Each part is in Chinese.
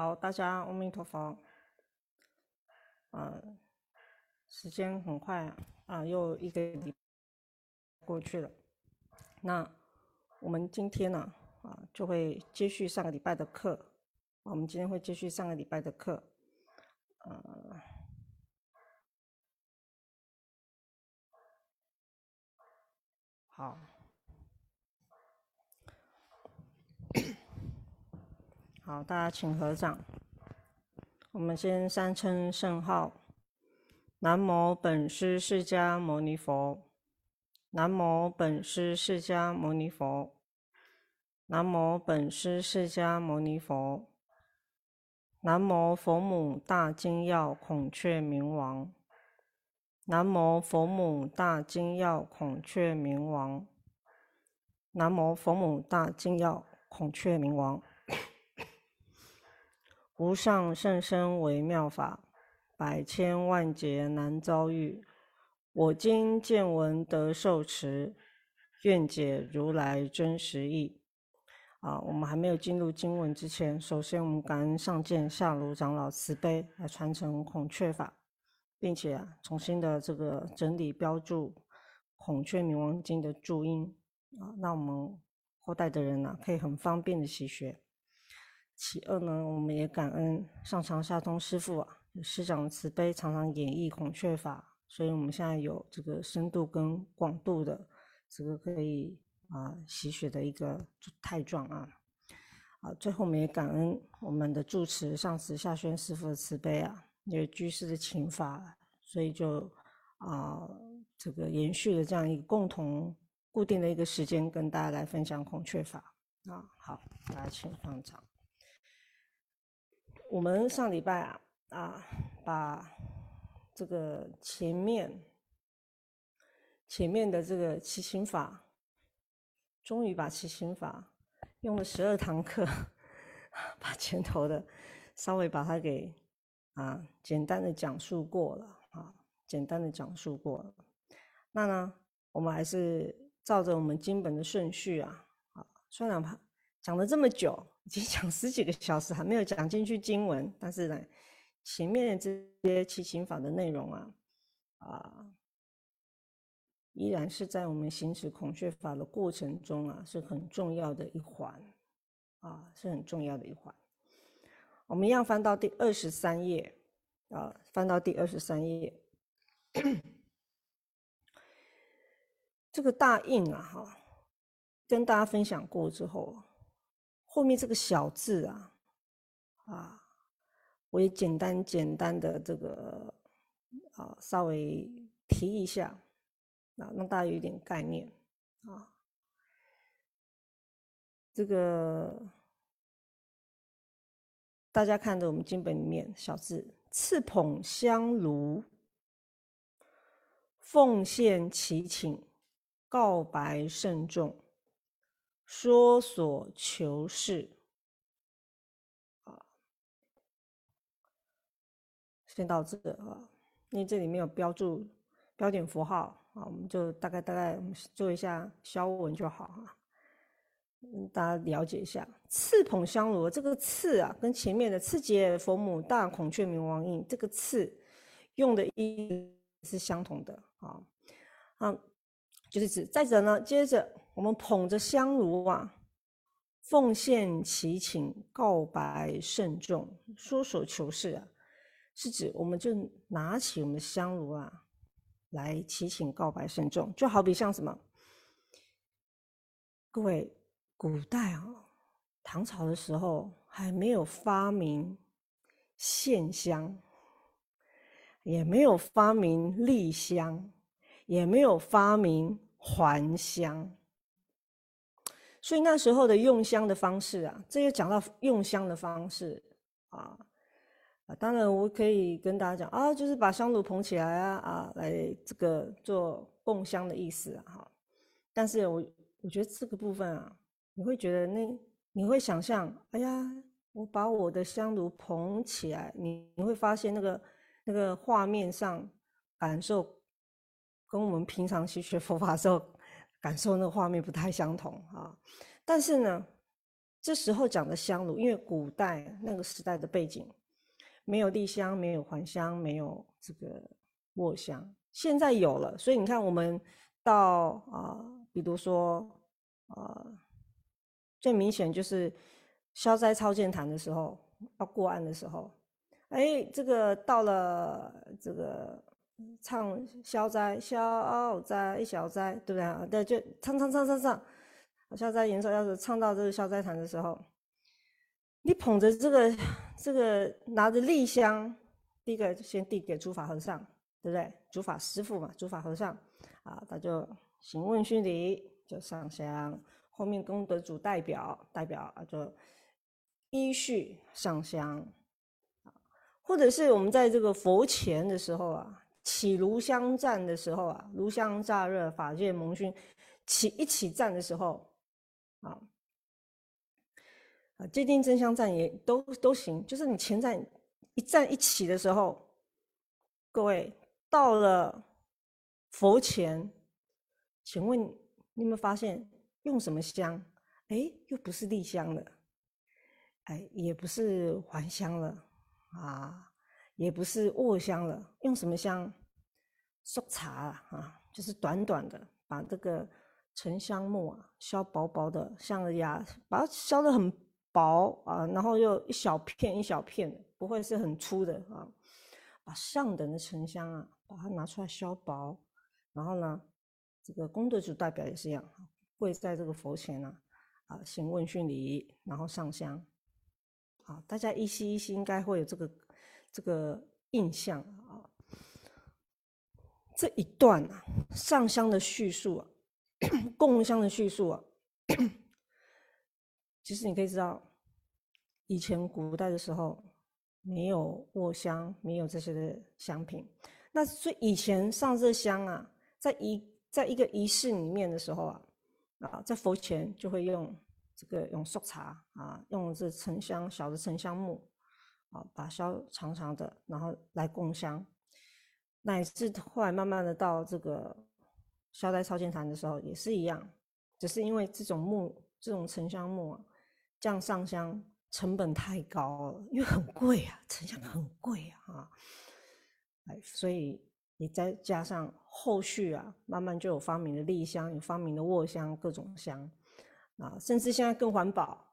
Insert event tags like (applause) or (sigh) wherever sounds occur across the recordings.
好，大家阿弥陀佛。啊，时间很快啊，啊，又一个礼过去了。那我们今天呢，啊，就会接续上个礼拜的课。我们今天会继续上个礼拜的课。呃，好。好，大家请合掌。我们先三称圣号：南无本师释迦牟尼佛，南无本师释迦牟尼佛，南无本师释迦牟尼佛，南无佛母大金要孔雀明王，南无佛母大金要孔雀明王，南无佛母大金要孔雀明王。无上甚深微妙法，百千万劫难遭遇。我今见闻得受持，愿解如来真实义。啊，我们还没有进入经文之前，首先我们感恩上见下卢长老慈悲来传承孔雀法，并且啊，重新的这个整理标注《孔雀明王经》的注音啊，那我们后代的人呢，可以很方便的习学。其二呢，我们也感恩上长下通师父啊，师长慈悲，常常演绎孔雀法，所以我们现在有这个深度跟广度的这个可以啊习学的一个太状啊。啊，最后我们也感恩我们的住持上慈下宣师父的慈悲啊，因为居士的请法，所以就啊这个延续了这样一个共同固定的一个时间，跟大家来分享孔雀法啊。好，大家请放掌。我们上礼拜啊啊，把这个前面前面的这个骑行法，终于把骑行法用了十二堂课，(laughs) 把前头的稍微把它给啊简单的讲述过了啊，简单的讲述过了。那呢，我们还是照着我们经本的顺序啊啊，虽然怕讲了这么久。已经讲十几个小时，还没有讲进去经文，但是呢，前面这些七行法的内容啊，啊，依然是在我们行使孔雀法的过程中啊，是很重要的一环，啊，是很重要的一环。我们一样翻到第二十三页，啊，翻到第二十三页，这个大印啊，哈，跟大家分享过之后。后面这个小字啊，啊，我也简单简单的这个啊，稍微提一下，啊，让大家有一点概念啊。这个大家看着我们经本里面小字，赐捧香炉，奉献祈请，告白慎重。说所求是，啊，先到这啊，因为这里面有标注标点符号啊，我们就大概大概做一下消文就好哈，嗯，大家了解一下。刺捧香炉这个刺啊，跟前面的刺节佛母大孔雀明王印这个刺用的意是相同的啊，啊，就是指再者呢，接着。我们捧着香炉啊，奉献祈请，告白慎重，说所求是啊，是指我们就拿起我们的香炉啊，来祈请告白慎重，就好比像什么？各位，古代啊，唐朝的时候还没有发明线香，也没有发明立香，也没有发明还香。所以那时候的用香的方式啊，这又讲到用香的方式啊啊，当然我可以跟大家讲啊，就是把香炉捧起来啊啊，来这个做供香的意思啊哈。但是我我觉得这个部分啊，你会觉得那你会想象，哎呀，我把我的香炉捧起来，你你会发现那个那个画面上感受，跟我们平常去学佛法时候。感受那个画面不太相同啊，但是呢，这时候讲的香炉，因为古代那个时代的背景，没有地香，没有还香，没有这个卧香，现在有了，所以你看我们到啊，比如说啊，最明显就是消灾超荐坛的时候，要过案的时候，哎，这个到了这个唱消灾消灾消灾，对不对啊？对，就唱唱唱唱唱。消灾延寿，要是唱到这个消灾坛的时候，你捧着这个这个拿着立香，第一个先递给诸法和尚，对不对？诸法师父嘛，诸法和尚啊，他就行问训礼，就上香。后面功德主代表代表啊，就依序上香。或者是我们在这个佛前的时候啊，起炉香站的时候啊，炉香乍热，法界蒙熏，起一起站的时候。啊，啊，界定真香站也都都行，就是你前站一站一起的时候，各位到了佛前，请问你有没有发现用什么香？哎，又不是立香了，哎，也不是还香了，啊，也不是卧香了，用什么香？熟茶啊，啊就是短短的把这个。沉香木啊，削薄薄的，像个牙，把它削的很薄啊，然后又一小片一小片的，不会是很粗的啊。把上等的沉香啊，把它拿出来削薄，然后呢，这个功德主代表也是一样，跪在这个佛前呢，啊，行问讯礼，然后上香，啊，大家依稀依稀应该会有这个这个印象啊。这一段啊，上香的叙述啊。供香的叙述啊，其实你可以知道，以前古代的时候没有卧香，没有这些的香品。那所以以前上这香啊，在一在一个仪式里面的时候啊，啊，在佛前就会用这个用素茶啊，用这沉香小的沉香木啊，把烧长长的，然后来供香，乃至后来慢慢的到这个。消灾超前坛的时候也是一样，只是因为这种木、这种沉香木啊，这样上香成本太高了，因为很贵啊，沉香很贵啊，哎，所以你再加上后续啊，慢慢就有发明的立香，有发明的卧香，各种香啊，甚至现在更环保，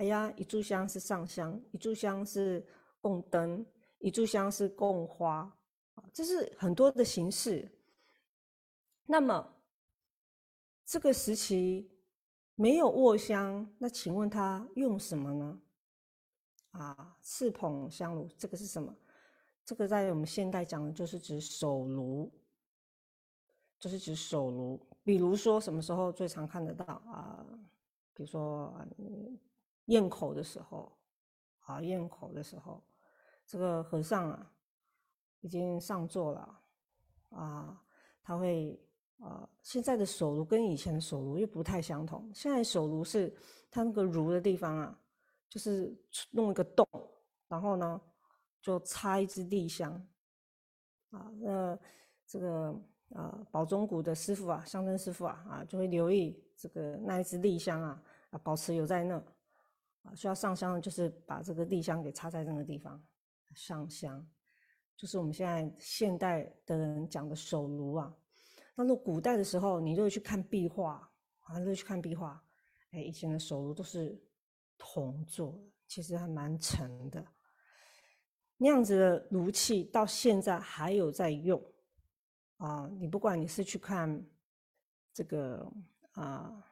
哎呀，一炷香是上香，一炷香是供灯，一炷香是供花，这是很多的形式。那么，这个时期没有卧香，那请问他用什么呢？啊，四捧香炉，这个是什么？这个在我们现代讲的就是指手炉，就是指手炉。比如说什么时候最常看得到啊？比如说咽口的时候，啊，咽口的时候，这个和尚啊已经上座了，啊，他会。啊，现在的手炉跟以前的手炉又不太相同。现在手炉是它那个炉的地方啊，就是弄一个洞，然后呢就插一支立香。啊，那这个啊宝中谷的师傅啊，香灯师傅啊，啊就会留意这个那一支立香啊，啊保持有在那，啊需要上香的就是把这个立香给插在那个地方上香，就是我们现在现代的人讲的手炉啊。那如果古代的时候，你就会去看壁画，啊，就去看壁画，哎，以前的手炉都是铜做的，其实还蛮沉的。那样子的炉器到现在还有在用，啊，你不管你是去看这个啊，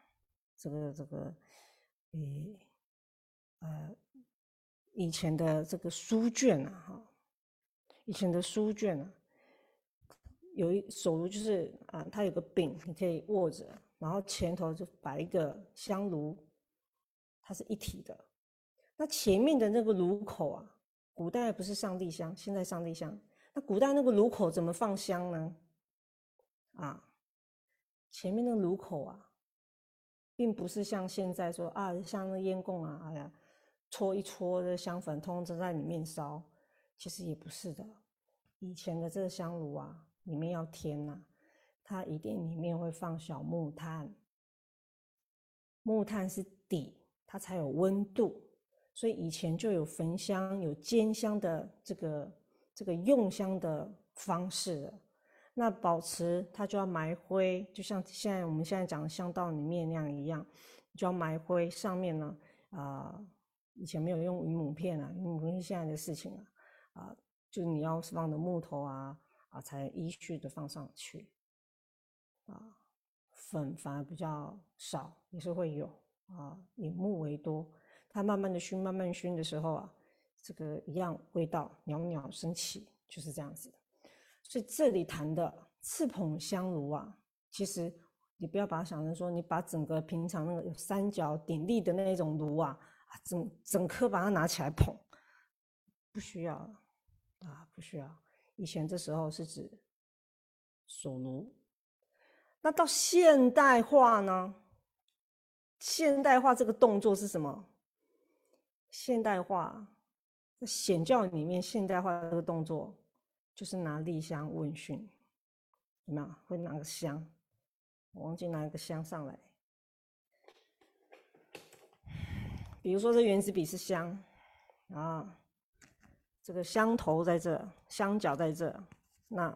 这个这个，诶，呃，以前的这个书卷啊，哈，以前的书卷啊。有一手炉就是啊，它有个柄，你可以握着，然后前头就摆一个香炉，它是一体的。那前面的那个炉口啊，古代不是上帝香，现在上帝香。那古代那个炉口怎么放香呢？啊，前面那个炉口啊，并不是像现在说啊，像那烟供啊，哎呀，搓一搓的香粉，通通在里面烧，其实也不是的。以前的这个香炉啊。里面要添呐，它一定里面会放小木炭，木炭是底，它才有温度。所以以前就有焚香、有煎香的这个这个用香的方式。那保持它就要埋灰，就像现在我们现在讲的香道里面那样一样，就要埋灰。上面呢，啊，以前没有用云母片啊，云母片是现在的事情了，啊，就是你要放的木头啊，啊，才依序的放上去。啊，粉反而比较少，也是会有啊，以木为多。它慢慢的熏，慢慢熏的时候啊，这个一样味道袅袅升起，就是这样子。所以这里谈的赤捧香炉啊，其实你不要把它想成说，你把整个平常那个有三角鼎立的那种炉，啊，啊整整颗把它拿起来捧，不需要啊，不需要。以前这时候是指手炉。那到现代化呢？现代化这个动作是什么？现代化在显教里面，现代化这个动作就是拿立香问讯，有没有？会拿个香，我忘记拿一个香上来。比如说这原子笔是香啊，这个香头在这，香脚在这，那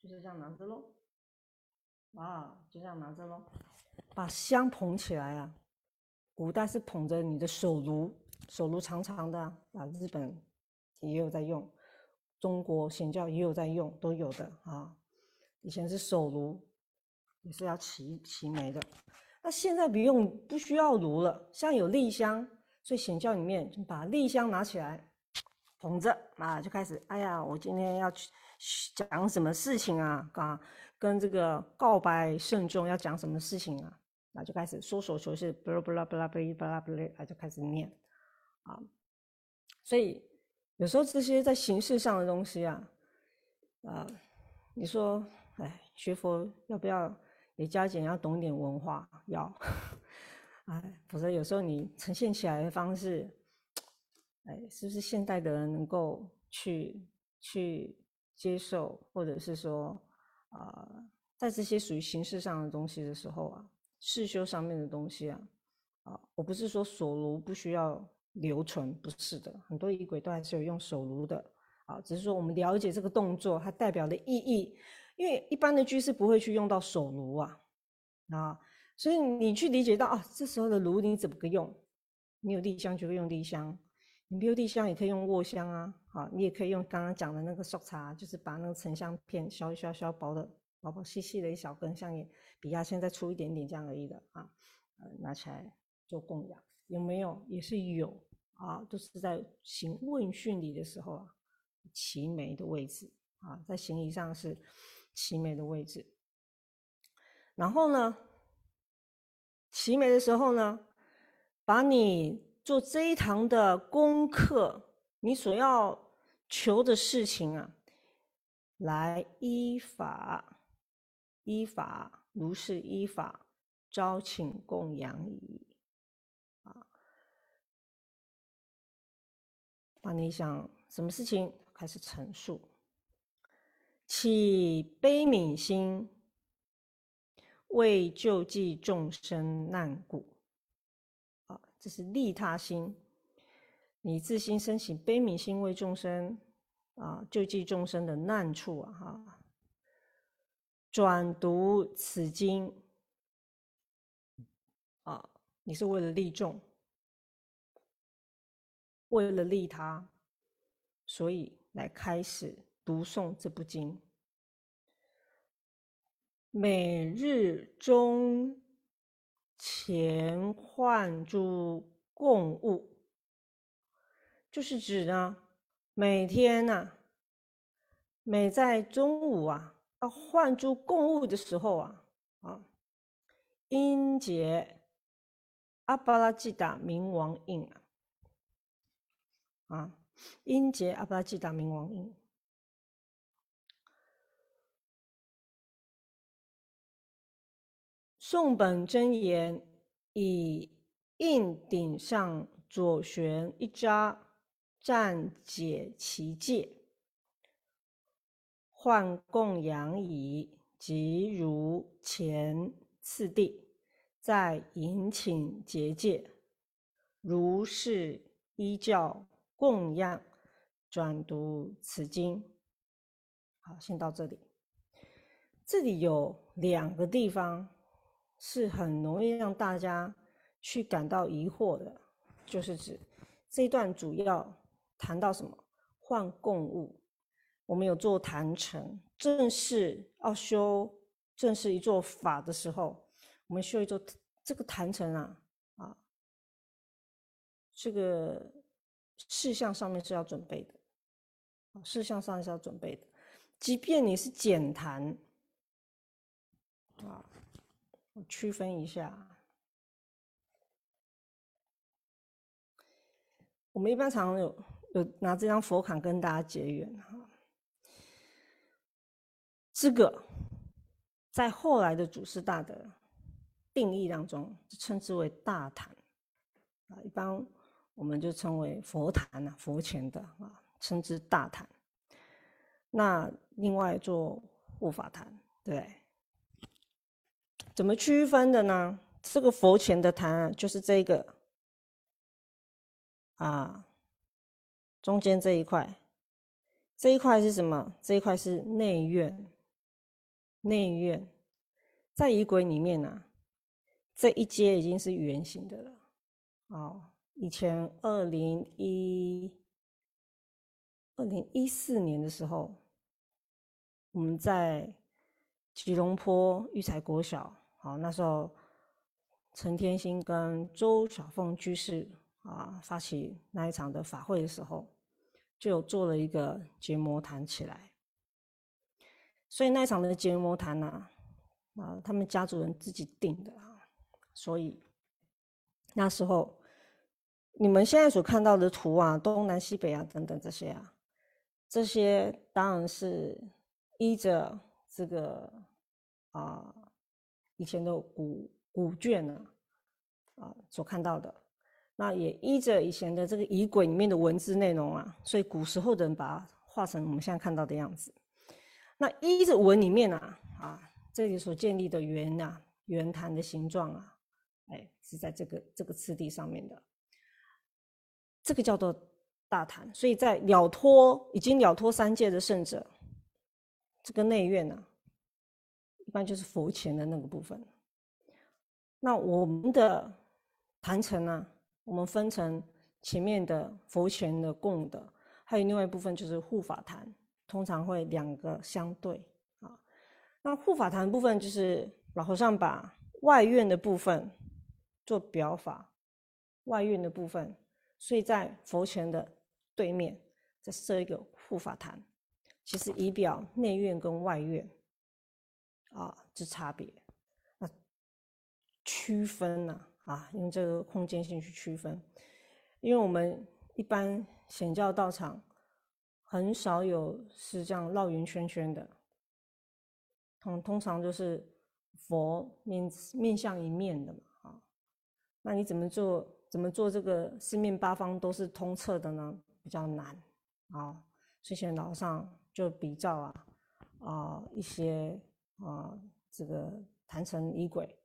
就是这样拿着喽。啊，就这样拿着喽，把香捧起来啊。古代是捧着你的手炉，手炉长长的啊，日本也有在用，中国显教也有在用，都有的啊。以前是手炉，也是要齐齐眉的。那现在不用，不需要炉了，像有立香，所以显教里面就把立香拿起来捧着啊，就开始，哎呀，我今天要去讲什么事情啊？啊。跟这个告白慎重要讲什么事情啊？那就开始说手求是巴拉巴拉巴拉巴拉巴拉巴拉，就开始念啊。所以有时候这些在形式上的东西啊，啊，你说，哎，学佛要不要也加减？要懂点文化，要，哎，否则有时候你呈现起来的方式，哎，是不是现代的人能够去去接受，或者是说？啊，在这些属于形式上的东西的时候啊，世修上面的东西啊，啊，我不是说手炉不需要留存，不是的，很多仪轨都还是有用手炉的啊，只是说我们了解这个动作它代表的意义，因为一般的居士不会去用到手炉啊，啊，所以你去理解到啊，这时候的炉你怎么个用？你有地香就会用地香，你没有地香也可以用卧香啊。啊，你也可以用刚刚讲的那个刷茶，就是把那个沉香片削一削，削薄的、薄薄细细的一小根，像也比压线再粗一点点这样而已的啊。呃，拿起来做供养，有没有？也是有啊，都是在行问讯礼的时候啊，齐眉的位置啊，在行礼上是齐眉的位置。然后呢，齐眉的时候呢，把你做这一堂的功课，你所要。求的事情啊，来依法，依法如是依法招请供养矣。啊，那你想什么事情开始陈述？起悲悯心，为救济众生难故。啊，这是利他心。你自心升起悲悯心，为众生啊救济众生的难处啊哈，转读此经啊，你是为了利众，为了利他，所以来开始读诵这部经。每日中前换诸供物。就是指呢，每天呢，每在中午啊，要换诸供物的时候啊，啊，音节阿巴拉吉达冥王印啊，啊，音节阿巴拉吉达冥王印，宋本真言以印顶上左旋一扎。暂解其戒，换供养矣。即如前次第，在引请结界，如是依教供养，转读此经。好，先到这里。这里有两个地方是很容易让大家去感到疑惑的，就是指这一段主要谈到什么？换供物。我们有做坛城，正式要修正式一座法的时候，我们修一座这个坛城啊啊，这个事项上面是要准备的，事项上是要准备的，即便你是简坛。啊，我区分一下。我们一般常有有拿这张佛卡跟大家结缘哈。这个在后来的祖师大德定义当中，称之为大坛啊，一般我们就称为佛坛呐，佛前的啊，称之大坛。那另外做护法坛，对。怎么区分的呢？这个佛前的坛就是这个啊，中间这一块，这一块是什么？这一块是内院，内院在仪轨里面呢，这一阶已经是圆形的了。哦，以前二零一二零一四年的时候，我们在吉隆坡育才国小。好，那时候陈天心跟周小凤居士啊发起那一场的法会的时候，就有做了一个结魔坛起来。所以那一场的结魔坛呢，啊，他们家族人自己定的啊。所以那时候你们现在所看到的图啊，东南西北啊等等这些啊，这些当然是依着这个啊。以前的古古卷呢，啊，所看到的，那也依着以前的这个仪轨里面的文字内容啊，所以古时候的人把它画成我们现在看到的样子。那依着文里面啊，啊，这里所建立的圆啊，圆坛的形状啊，哎，是在这个这个次第上面的，这个叫做大坛。所以在了脱已经了脱三界的圣者，这个内院呢。一般就是佛前的那个部分。那我们的坛城呢，我们分成前面的佛前的供的，还有另外一部分就是护法坛，通常会两个相对啊。那护法坛部分就是老和尚把外院的部分做表法，外院的部分，所以在佛前的对面再设一个护法坛，其实以表内院跟外院。啊，之差别，那区分呢？啊，用这个空间性去区分，因为我们一般显教道场很少有是这样绕圆圈圈的，通通常就是佛面面向一面的嘛，啊，那你怎么做？怎么做这个四面八方都是通彻的呢？比较难啊，之前老上就比较啊，啊一些。啊，这个坛城仪轨，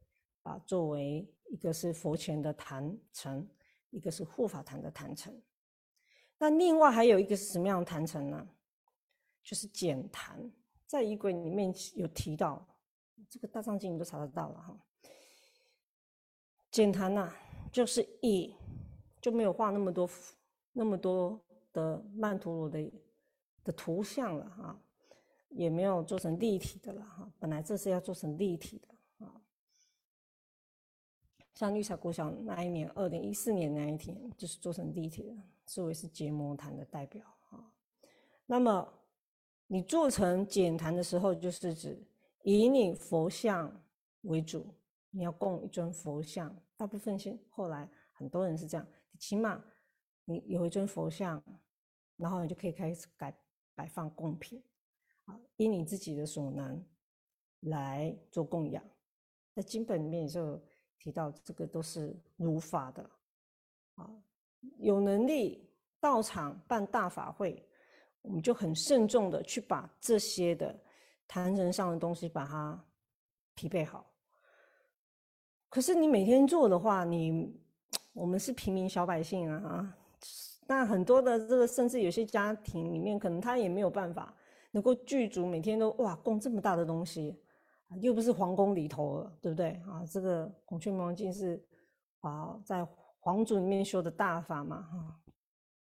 啊，作为一个是佛前的坛城，一个是护法坛的坛城。那另外还有一个是什么样的坛城呢？就是简坛，在仪轨里面有提到，这个大藏经你都查得到了哈。简坛呐，就是以就没有画那么多那么多的曼陀罗的的图像了啊。也没有做成立体的了哈，本来这是要做成立体的啊。像绿茶国小那一年，二零一四年那一天，就是做成立体的，视为是结魔坛的代表啊。那么你做成简坛的时候，就是指以你佛像为主，你要供一尊佛像。大部分现后来很多人是这样，起码你有一尊佛像，然后你就可以开始改摆放供品。依你自己的所能来做供养，在经本里面就提到，这个都是如法的啊。有能力到场办大法会，我们就很慎重的去把这些的坛城上的东西把它匹配好。可是你每天做的话，你我们是平民小百姓啊，那很多的这个，甚至有些家庭里面，可能他也没有办法能够剧组每天都哇供这么大的东西，又不是皇宫里头了，对不对啊？这个孔雀明王镜是啊，在皇族里面修的大法嘛，哈，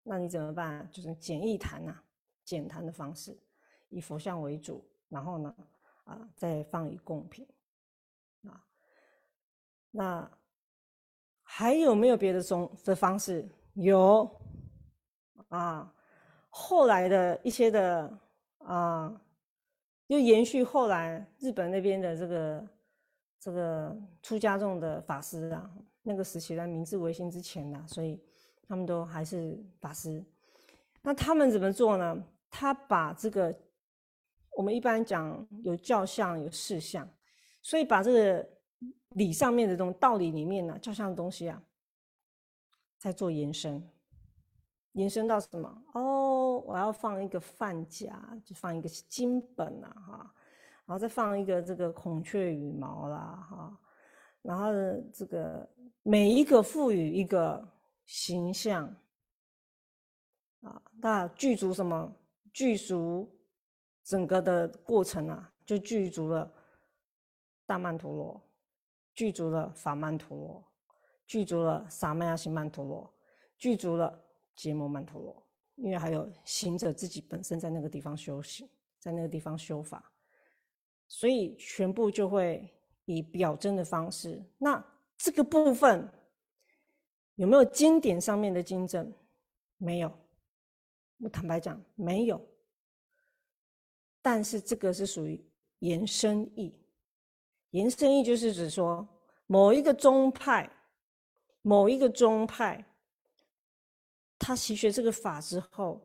那你怎么办？就是简易坛呐，简坛的方式，以佛像为主，然后呢，啊，再放以贡品啊。那还有没有别的宗的方式？有啊，后来的一些的啊，又延续后来日本那边的这个这个出家众的法师啊，那个时期在明治维新之前的，所以他们都还是法师。那他们怎么做呢？他把这个我们一般讲有教相有事相，所以把这个。理上面的这种道理里面呢，教相的东西啊，在做延伸，延伸到什么？哦，我要放一个范夹，就放一个金本啊，哈，然后再放一个这个孔雀羽毛啦，哈，然后这个每一个赋予一个形象啊，那具足什么？具足整个的过程啊，就具足了大曼陀罗。具足了法曼陀罗，具足了萨曼亚行曼陀罗，具足了结摩曼陀罗，因为还有行者自己本身在那个地方修行，在那个地方修法，所以全部就会以表征的方式。那这个部分有没有经典上面的经证？没有，我坦白讲没有。但是这个是属于延伸义。延伸义就是指说，某一个宗派，某一个宗派，他习学这个法之后，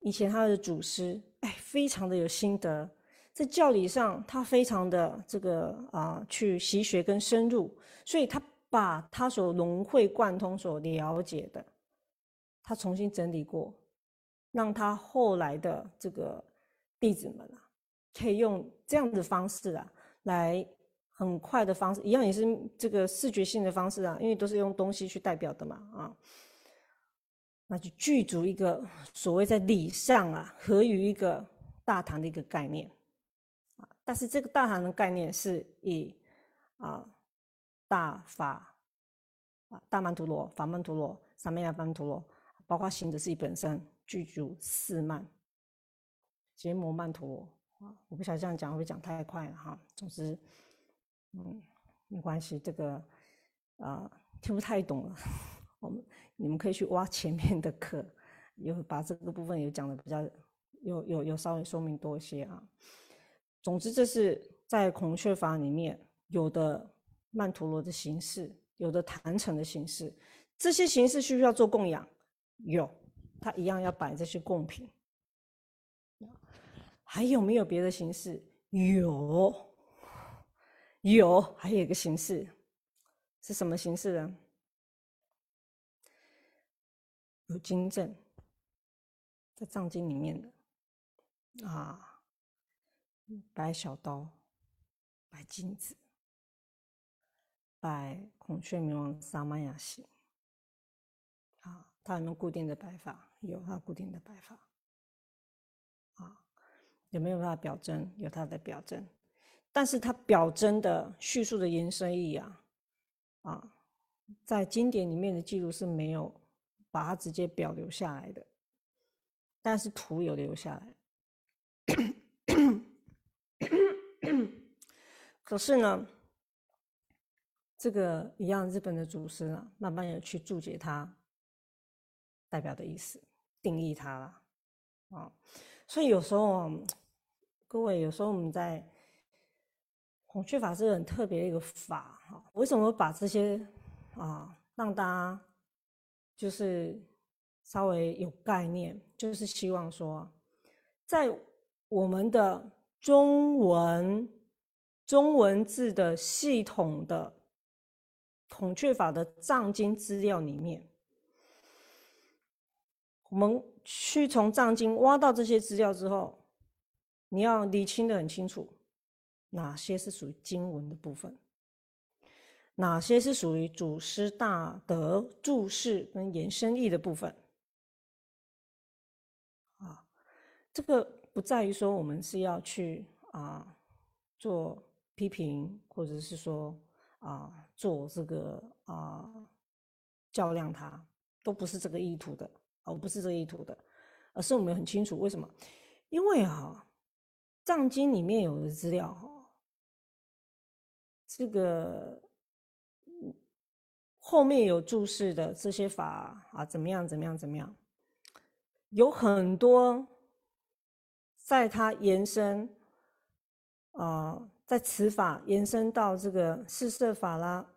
以前他的祖师，哎，非常的有心得，在教理上他非常的这个啊，去习学跟深入，所以他把他所融会贯通、所了解的，他重新整理过，让他后来的这个弟子们啊，可以用这样的方式啊，来。很快的方式，一样也是这个视觉性的方式啊，因为都是用东西去代表的嘛啊，那就具足一个所谓在理上啊合于一个大唐的一个概念啊，但是这个大唐的概念是以啊大法啊大曼陀罗、法曼陀罗、三昧亚曼陀罗，包括行者自己本身具足四曼结摩曼陀罗啊，我不晓得这样讲会不会讲太快了哈，总之。嗯，没关系，这个啊听不太懂了，我们你们可以去挖前面的课，有把这个部分有讲的比较有有有稍微说明多一些啊。总之，这是在孔雀法里面有的曼陀罗的形式，有的坛城的形式，这些形式需不需要做供养？有，它一样要摆这些贡品。还有没有别的形式？有。有，还有一个形式，是什么形式呢？有金正，在藏经里面的啊，摆小刀，摆金子，摆孔雀明王萨玛雅形，啊，它有没有固定的摆法？有，它固定的摆法。啊，有没有办法表征？有它的表征。但是它表征的叙述的延伸意啊，啊，在经典里面的记录是没有把它直接表留下来的，但是图有留下来。可是呢，这个一样，日本的祖师啊，慢慢的去注解它代表的意思，定义它了啊。所以有时候，各位有时候我们在。孔雀法是很特别的一个法哈，为什么把这些啊让大家就是稍微有概念？就是希望说，在我们的中文中文字的系统的孔雀法的藏经资料里面，我们去从藏经挖到这些资料之后，你要理清的很清楚。哪些是属于经文的部分？哪些是属于祖师大德注释跟延伸义的部分？啊，这个不在于说我们是要去啊做批评，或者是说啊做这个啊较量，它都不是这个意图的，而不是这个意图的，而是我们很清楚为什么？因为啊，藏经里面有的资料哈，这个。后面有注释的这些法啊，怎么样？怎么样？怎么样？有很多，在它延伸啊，在此法延伸到这个四摄法啦，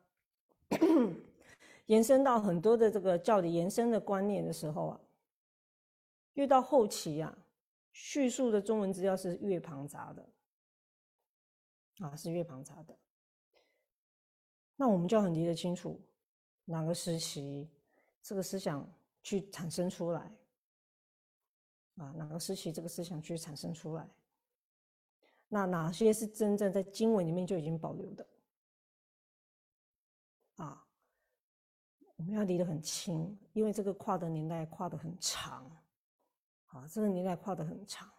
延伸到很多的这个教理延伸的观念的时候啊，越到后期啊，叙述的中文资料是越庞杂的啊，是越庞杂的。那我们就要很理得清楚。哪个时期，这个思想去产生出来啊？哪个时期这个思想去产生出来？那哪些是真正在经文里面就已经保留的？啊，我们要离得很清，因为这个跨的年代跨的很长，啊，这个年代跨的很长。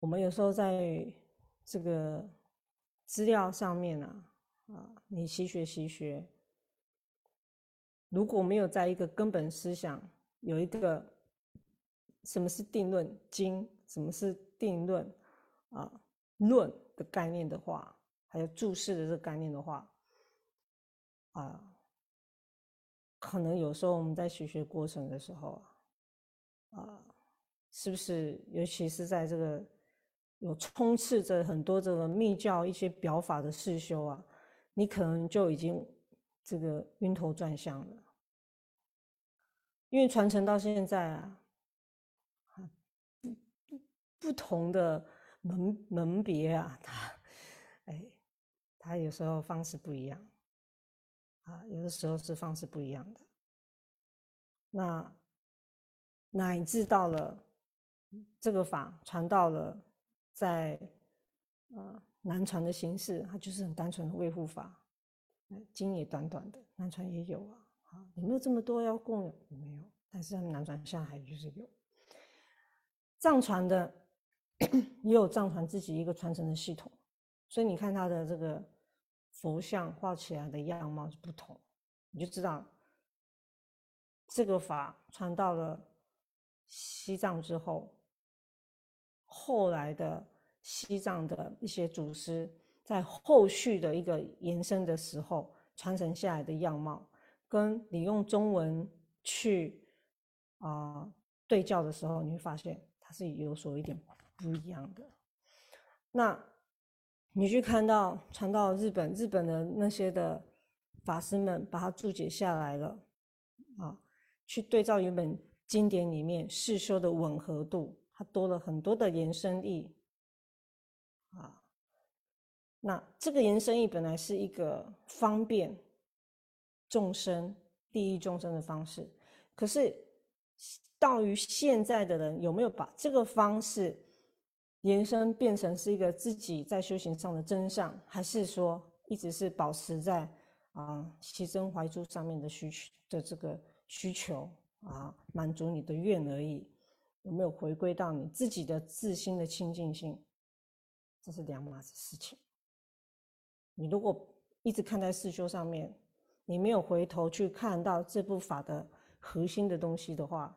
我们有时候在这个资料上面呢。啊，你习学习学，如果没有在一个根本思想有一个什么是定论经，什么是定论啊论的概念的话，还有注释的这个概念的话，啊，可能有时候我们在学学过程的时候啊，啊，是不是尤其是在这个有充斥着很多这个密教一些表法的世修啊？你可能就已经这个晕头转向了，因为传承到现在啊，不不同的门门别啊，他哎，他有时候方式不一样啊，有的时候是方式不一样的。那乃至到了这个法传到了在啊。南传的形式，它就是很单纯的维护法，经也短短的，南传也有啊，啊，有没有这么多要供养？没有，但是他们南传下海就是有。藏传的也有藏传自己一个传承的系统，所以你看它的这个佛像画起来的样貌是不同，你就知道这个法传到了西藏之后，后来的。西藏的一些祖师在后续的一个延伸的时候传承下来的样貌，跟你用中文去啊对照的时候，你会发现它是有所一点不一样的。那你去看到传到日本，日本的那些的法师们把它注解下来了啊，去对照原本经典里面世修的吻合度，它多了很多的延伸义。那这个延伸义本来是一个方便众生、利益众生的方式，可是到于现在的人有没有把这个方式延伸变成是一个自己在修行上的真相，还是说一直是保持在啊牺牲怀珠上面的需求的这个需求啊，满足你的愿而已？有没有回归到你自己的自心的清净性？这是两码子事情。你如果一直看在四修上面，你没有回头去看到这部法的核心的东西的话，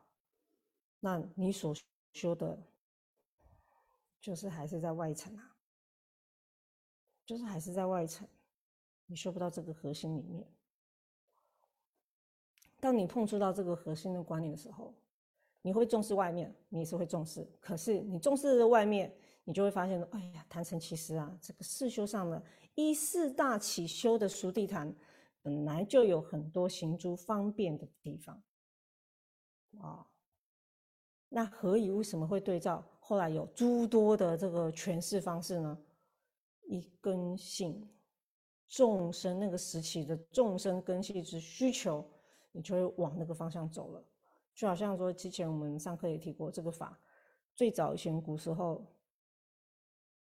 那你所修的，就是还是在外层啊，就是还是在外层，你修不到这个核心里面。当你碰触到这个核心的观念的时候，你会重视外面，你也是会重视。可是你重视的外面。你就会发现哎呀，坛城其实啊，这个四修上的一四大起修的熟地坛，本来就有很多行诸方便的地方啊。那何以为什么会对照？后来有诸多的这个诠释方式呢？一根性众生那个时期的众生根系之需求，你就会往那个方向走了。就好像说，之前我们上课也提过，这个法最早以前古时候。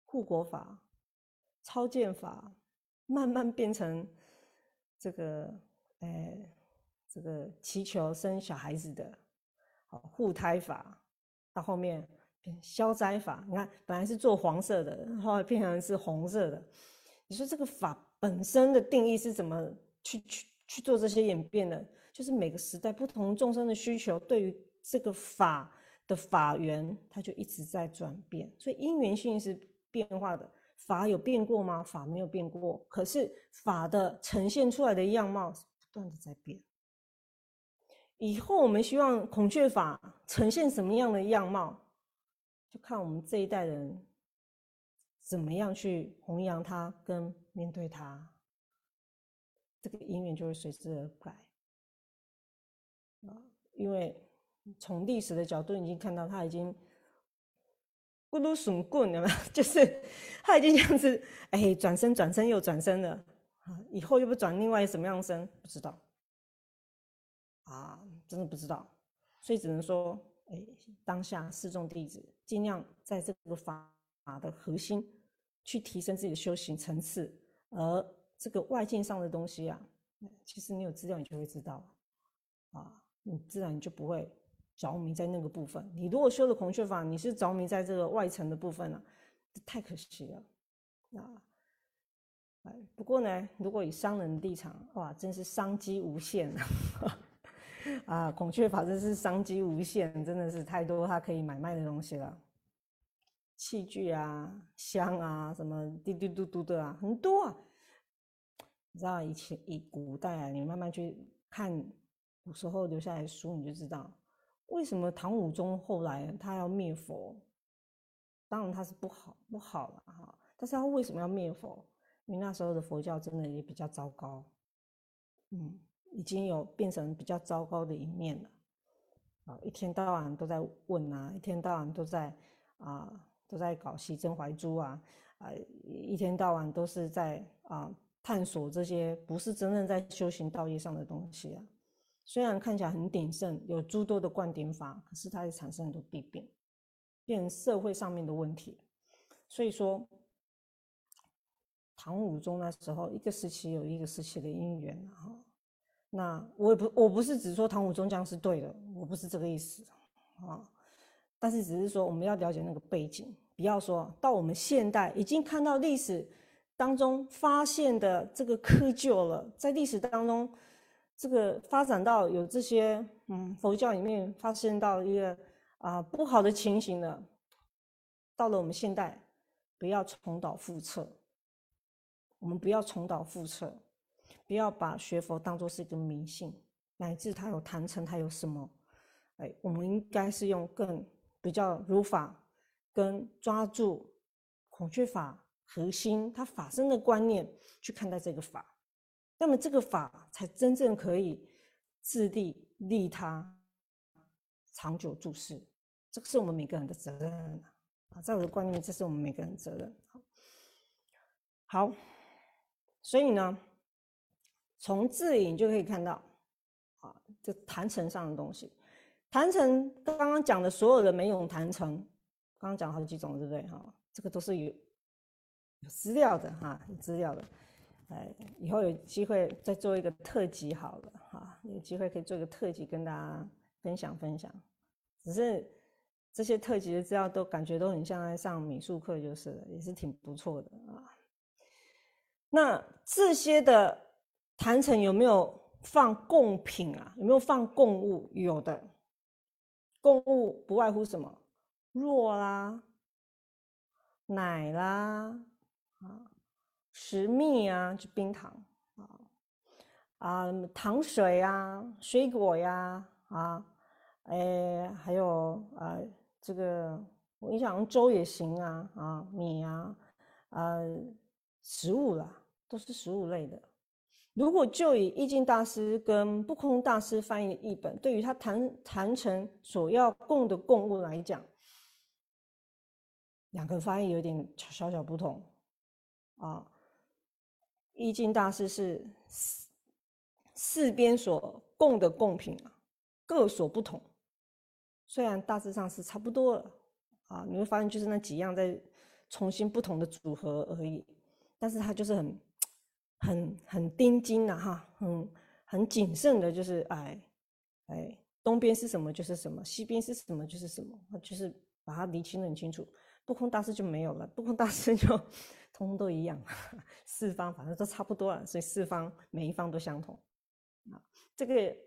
护国法、超荐法慢慢变成这个，哎，这个祈求生小孩子的，好护胎法，到后面变消灾法。你看，本来是做黄色的，后来变成是红色的。你说这个法本身的定义是怎么去去去做这些演变的？就是每个时代不同众生的需求，对于这个法的法源，它就一直在转变。所以因缘性是变化的。法有变过吗？法没有变过，可是法的呈现出来的样貌是不断的在变。以后我们希望孔雀法呈现什么样的样貌，就看我们这一代人怎么样去弘扬它跟面对它，这个因缘就会随之而改。啊，因为从历史的角度已经看到，它已经。咕噜笋棍，有没有？(laughs) 就是他已经这样子，哎，转身转身又转身了，啊，以后又不转另外什么样身？不知道，啊，真的不知道，所以只能说，哎，当下四众弟子尽量在这个法的核心去提升自己的修行层次，而这个外境上的东西啊，其实你有资料你就会知道，啊，你自然就不会。着迷在那个部分，你如果修了孔雀法，你是着迷在这个外层的部分了，太可惜了。啊，哎，不过呢，如果以商人的立场，哇，真是商机无限啊！(laughs) 孔雀法真是商机无限，真的是太多它可以买卖的东西了，器具啊、香啊、什么滴滴嘟嘟的啊，很多啊。你知道以前以古代啊，你慢慢去看古时候留下来的书，你就知道。为什么唐武宗后来他要灭佛？当然他是不好不好了哈，但是他为什么要灭佛？因为那时候的佛教真的也比较糟糕，嗯，已经有变成比较糟糕的一面了，啊，一天到晚都在问啊，一天到晚都在啊，都在搞西真怀珠啊，啊，一天到晚都是在啊探索这些不是真正在修行道义上的东西啊。虽然看起来很鼎盛，有诸多的灌顶法，可是它也产生很多弊病，变社会上面的问题。所以说，唐武宗那时候一个时期有一个时期的因缘哈。那我也不我不是只说唐武宗这样是对的，我不是这个意思啊。但是只是说我们要了解那个背景，不要说到我们现代已经看到历史当中发现的这个窠臼了，在历史当中。这个发展到有这些，嗯，佛教里面发生到一个啊不好的情形了，到了我们现代，不要重蹈覆辙。我们不要重蹈覆辙，不要把学佛当作是一个迷信，乃至它有坛城，它有什么？哎，我们应该是用更比较如法，跟抓住孔雀法核心它法身的观念去看待这个法。那么这个法才真正可以自利利他、长久注视，这个是我们每个人的责任啊！在我的观念，这是我们每个人责任。好，所以呢，从字影就可以看到，啊，这坛城上的东西，坛城刚刚讲的所有的没用坛城，刚刚讲好几种，对不对？哈，这个都是有有资料的哈，有资料的。哎，以后有机会再做一个特辑好了哈，有机会可以做一个特辑跟大家分享分享。只是这些特辑的资料都感觉都很像在上美术课，就是了，也是挺不错的啊。那这些的坛城有没有放贡品啊？有没有放贡物？有的，贡物不外乎什么？肉啦，奶啦，啊。食蜜啊，就冰糖啊，啊，糖水啊，水果呀，啊，哎，还有啊，这个我印象粥也行啊，啊，米啊，啊，食物啦，都是食物类的。如果就以意境大师跟不空大师翻译的译本，对于他谈谈成所要供的供物来讲，两个翻译有点小小不同啊。易经大师是四四边所供的贡品啊，各所不同。虽然大致上是差不多了啊，你会发现就是那几样在重新不同的组合而已。但是它就是很很很盯紧的哈，很很谨慎的，就是哎哎，东边是什么就是什么，西边是什么就是什么，就是把它理清的很清楚。不空大师就没有了，不空大师就 (laughs) 通通都一样，(laughs) 四方反正都差不多了，所以四方每一方都相同啊。这个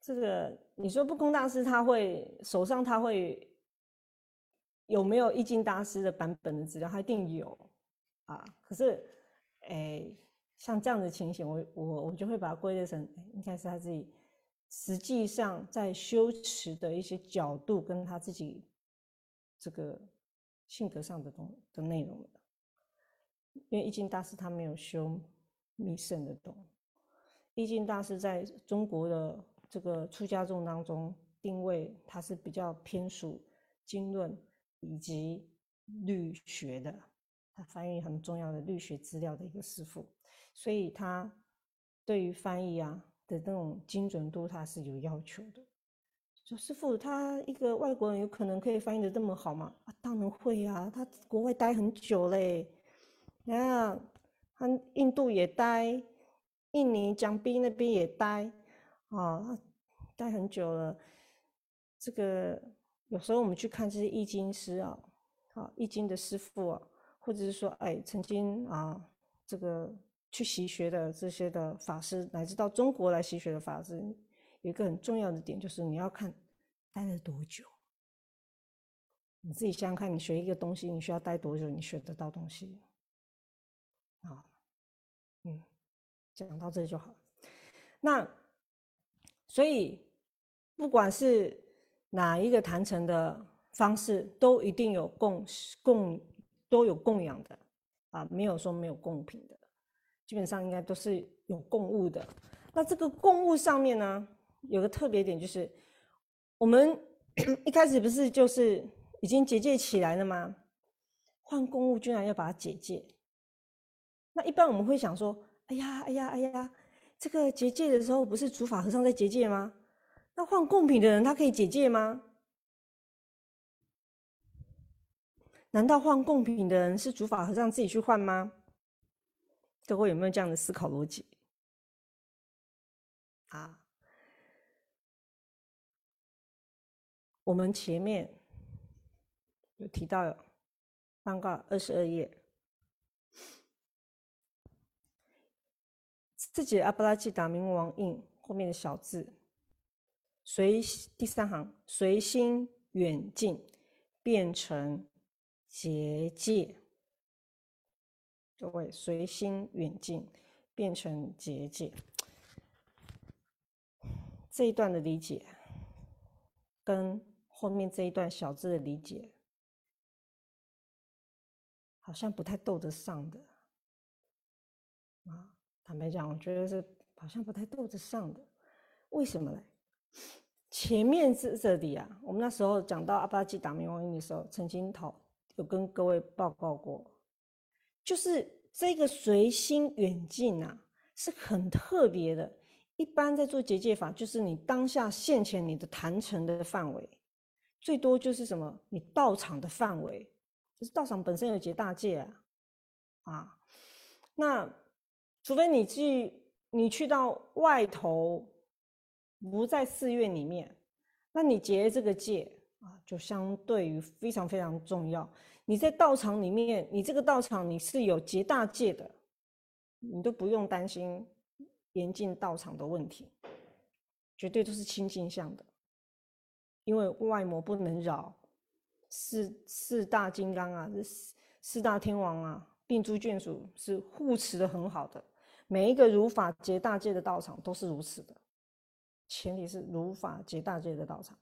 这个，你说不空大师他会手上他会有没有易经大师的版本的资料？他一定有啊。可是，哎，像这样的情形，我我我就会把它归类成应该是他自己实际上在修持的一些角度跟他自己。这个性格上的东的内容因为易经大师他没有修密圣的东，易经大师在中国的这个出家众当中定位他是比较偏属经论以及律学的，他翻译很重要的律学资料的一个师傅，所以他对于翻译啊的那种精准度他是有要求的。说师傅，他一个外国人有可能可以翻译的这么好吗？啊，当然会啊，他国外待很久嘞，你看，他印度也待，印尼、江边那边也待，啊，待很久了。这个有时候我们去看这些易经师啊，啊，易经的师傅啊，或者是说，哎，曾经啊，这个去习学的这些的法师，乃至到中国来习学的法师。有一个很重要的点，就是你要看待了多久。你自己想想看，你学一个东西，你需要待多久？你学得到东西？啊，嗯，讲到这就好。那所以，不管是哪一个谈成的方式，都一定有供供都有供养的啊，没有说没有供品的，基本上应该都是有供物的。那这个供物上面呢？有个特别点就是，我们 (clears throat) 一开始不是就是已经结界起来了吗？换公务居然要把它结界，那一般我们会想说：哎呀，哎呀，哎呀，这个结界的时候不是主法和尚在结界吗？那换贡品的人他可以结界吗？难道换贡品的人是主法和尚自己去换吗？各位有没有这样的思考逻辑？啊？我们前面有提到，翻过二十二页，自己阿巴拉契达明王印后面的小字，随第三行随心远近变成结界。各位随心远近变成结界，这一段的理解跟。后面这一段小字的理解，好像不太斗得上的啊。坦白讲，我觉得是好像不太斗得上的。为什么呢？前面是这里啊，我们那时候讲到阿巴基达明王印的时候，曾经讨有跟各位报告过，就是这个随心远近啊，是很特别的。一般在做结界法，就是你当下现前你的坛城的范围。最多就是什么？你道场的范围，就是道场本身有结大戒啊，啊，那除非你去你去到外头，不在寺院里面，那你结这个戒啊，就相对于非常非常重要。你在道场里面，你这个道场你是有结大戒的，你都不用担心严禁道场的问题，绝对都是清净相的。因为外魔不能扰，四四大金刚啊，这四四大天王啊，并诸眷属是护持的很好的。每一个如法结大戒的道场都是如此的，前提是如法结大戒的道场。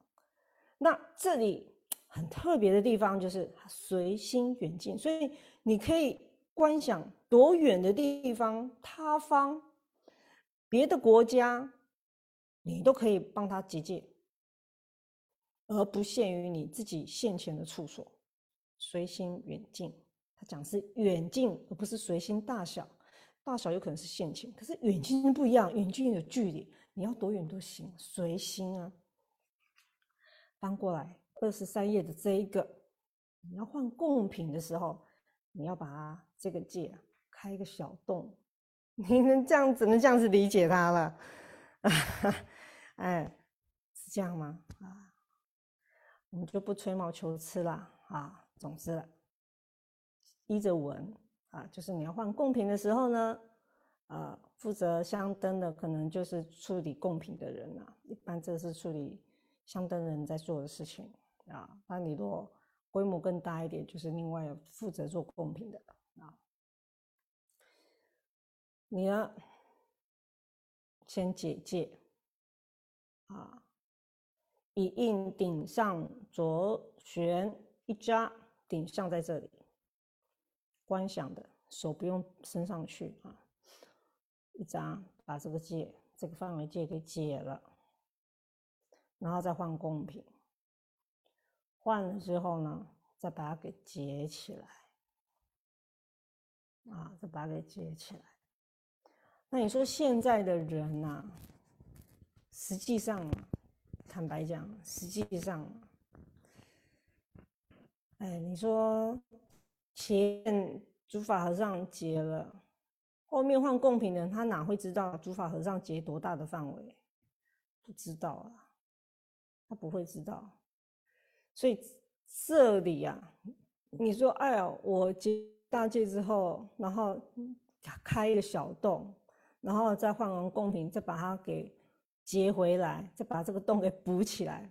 那这里很特别的地方就是随心远近，所以你可以观想多远的地方、他方、别的国家，你都可以帮他结界。而不限于你自己现前的处所，随心远近。他讲是远近，而不是随心大小。大小有可能是现前，可是远近不一样，远近有距离，你要多远都行，随心啊。翻过来二十三页的这一个，你要换贡品的时候，你要把它这个戒开一个小洞，(laughs) 你能这样只能这样子理解它了，(laughs) 哎，是这样吗？我们就不吹毛求疵了啊。总之，依着文啊，就是你要换贡品的时候呢，呃，负责香灯的可能就是处理贡品的人啊，一般这是处理香灯人在做的事情啊。那你如果规模更大一点，就是另外负责做贡品的啊。你呢，先解戒啊，以印顶上左旋一扎。顶上在这里，观想的手不用伸上去啊，一扎把这个戒这个范围戒给解了，然后再换贡品，换了之后呢，再把它给结起来，啊，再把它给结起来。那你说现在的人呐，实际上，坦白讲，实际上。哎，你说前主法和尚结了，后面换贡品的人，他哪会知道主法和尚结多大的范围？不知道啊，他不会知道。所以这里呀，你说，哎呀，我结大戒之后，然后开一个小洞，然后再换完贡品，再把它给结回来，再把这个洞给补起来。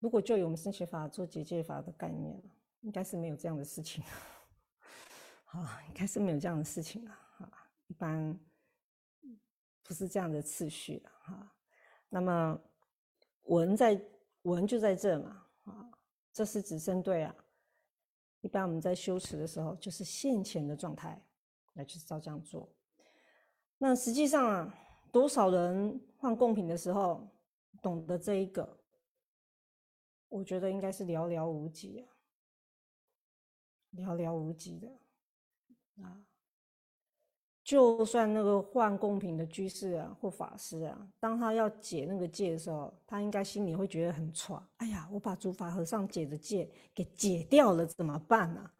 如果就以我们升学法做结界法的概念，应该是没有这样的事情，(laughs) 啊，应该是没有这样的事情了，啊，一般不是这样的次序的，哈。那么文在文就在这嘛，啊，这是指针对啊，一般我们在修持的时候，就是现前的状态来去照这样做。那实际上啊，多少人换贡品的时候懂得这一个？我觉得应该是寥寥无几啊，寥寥无几的啊。就算那个换贡品的居士啊或法师啊，当他要解那个戒的时候，他应该心里会觉得很喘。哎呀，我把诸法和尚解的戒给解掉了，怎么办呢？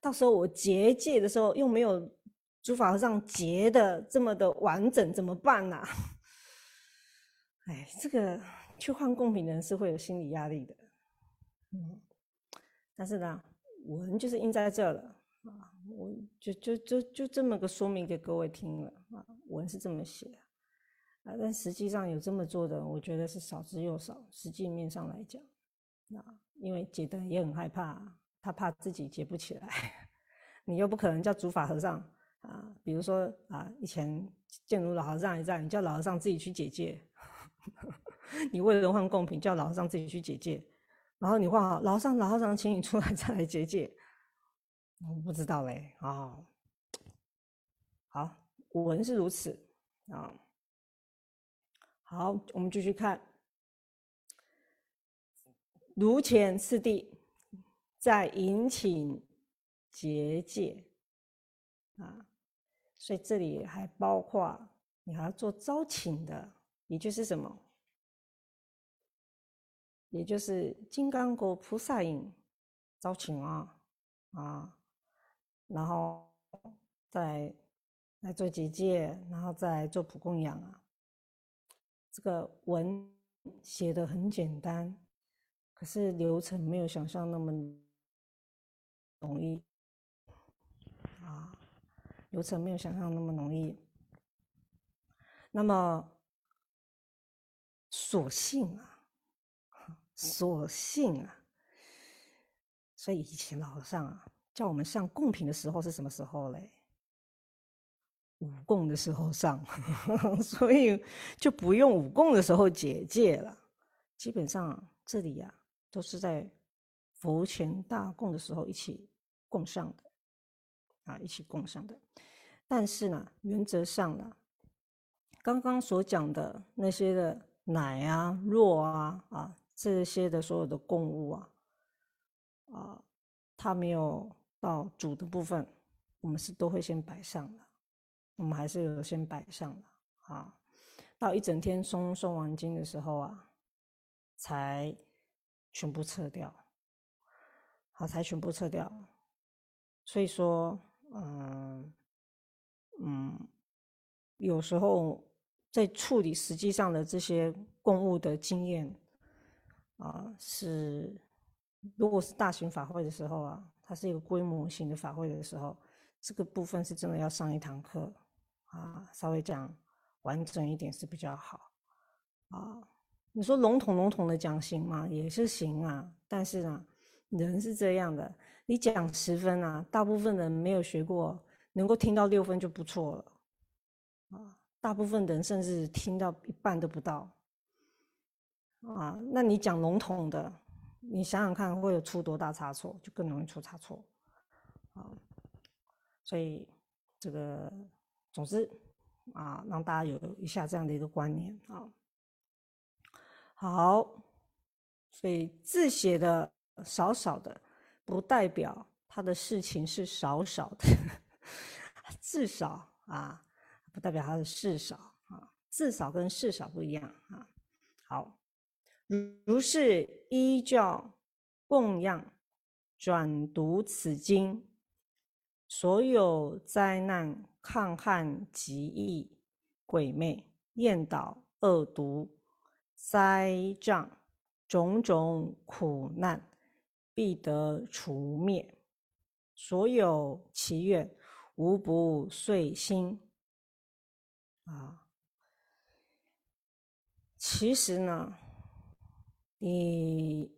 到时候我结戒的时候又没有诸法和尚结的这么的完整，怎么办呢？(laughs) 哎，这个去换贡品的人是会有心理压力的。嗯，但是呢，文就是印在这了啊，我就就就就这么个说明给各位听了啊，文是这么写的啊，但实际上有这么做的，我觉得是少之又少。实际面上来讲，啊，因为结的也很害怕，他怕自己结不起来，(laughs) 你又不可能叫主法和尚啊，比如说啊，以前建如老和尚也在，你叫老和尚自己去解戒，(laughs) 你为了换贡品，叫老和尚自己去解戒。然后你换好，老和尚，老和尚，请你出来 (laughs) 再来结界。我不知道嘞，啊，好，古文是如此啊。好，我们继续看，如前次第，在引请结界啊，所以这里还包括你还要做招请的，也就是什么？也就是金刚果菩萨印招请啊啊，然后再来做结界，然后再做普供养啊。这个文写的很简单，可是流程没有想象那么容易，流程没有想象那么容易。那么，所幸啊。所幸啊，所以以前老和尚啊叫我们上贡品的时候是什么时候嘞？五供的时候上，(laughs) 所以就不用五供的时候解戒了。基本上这里呀都是在佛前大供的时候一起供上的啊，一起共享的。但是呢，原则上呢，刚刚所讲的那些的奶啊、肉啊啊。这些的所有的供物啊，啊，它没有到煮的部分，我们是都会先摆上的，我们还是有先摆上的啊。到一整天送送完经的时候啊，才全部撤掉，好，才全部撤掉。所以说，嗯嗯，有时候在处理实际上的这些公务的经验啊，是如果是大型法会的时候啊，它是一个规模型的法会的时候，这个部分是真的要上一堂课啊，稍微讲完整一点是比较好啊。你说笼统笼统的讲行吗？也是行啊，但是呢，人是这样的，你讲十分啊，大部分人没有学过，能够听到六分就不错了，啊，大部分人甚至听到一半都不到，啊，那你讲笼统的，你想想看会有出多大差错，就更容易出差错，啊，所以这个总之啊，让大家有一下这样的一个观念啊。好，所以字写的少少的，不代表他的事情是少少的，(laughs) 至少啊，不代表他的事少啊，至少跟事少不一样啊。好，如是依教供养转读此经，所有灾难、抗旱、疾疫、鬼魅、厌倒、恶毒。灾障种种苦难必得除灭，所有祈愿无不遂心。啊，其实呢，你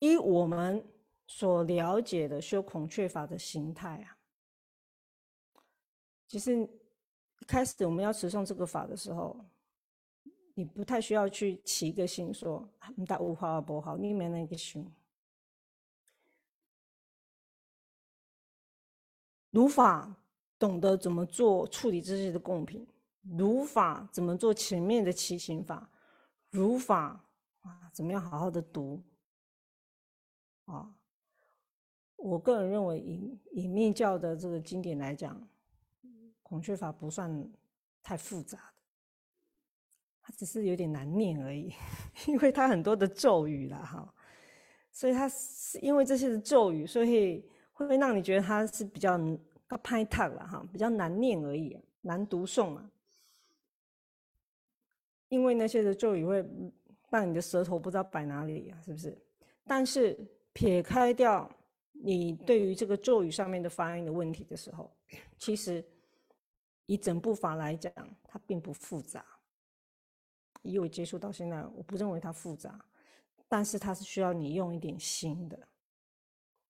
依我们所了解的修孔雀法的形态啊，其实一开始我们要持诵这个法的时候。你不太需要去起一个心说“你打五好不好”，你没那个心。如法懂得怎么做处理这些的贡品，如法怎么做前面的起行法，如法啊怎么样好好的读啊？我个人认为，以以密教的这个经典来讲，孔雀法不算太复杂的。它只是有点难念而已，(laughs) 因为它很多的咒语了哈，所以它是因为这些的咒语，所以会让你觉得它是比较拍烫了哈，比较难念而已，难读诵啊。因为那些的咒语会让你的舌头不知道摆哪里啊，是不是？但是撇开掉你对于这个咒语上面的发音的问题的时候，其实以整部法来讲，它并不复杂。以我接触到现在，我不认为它复杂，但是它是需要你用一点心的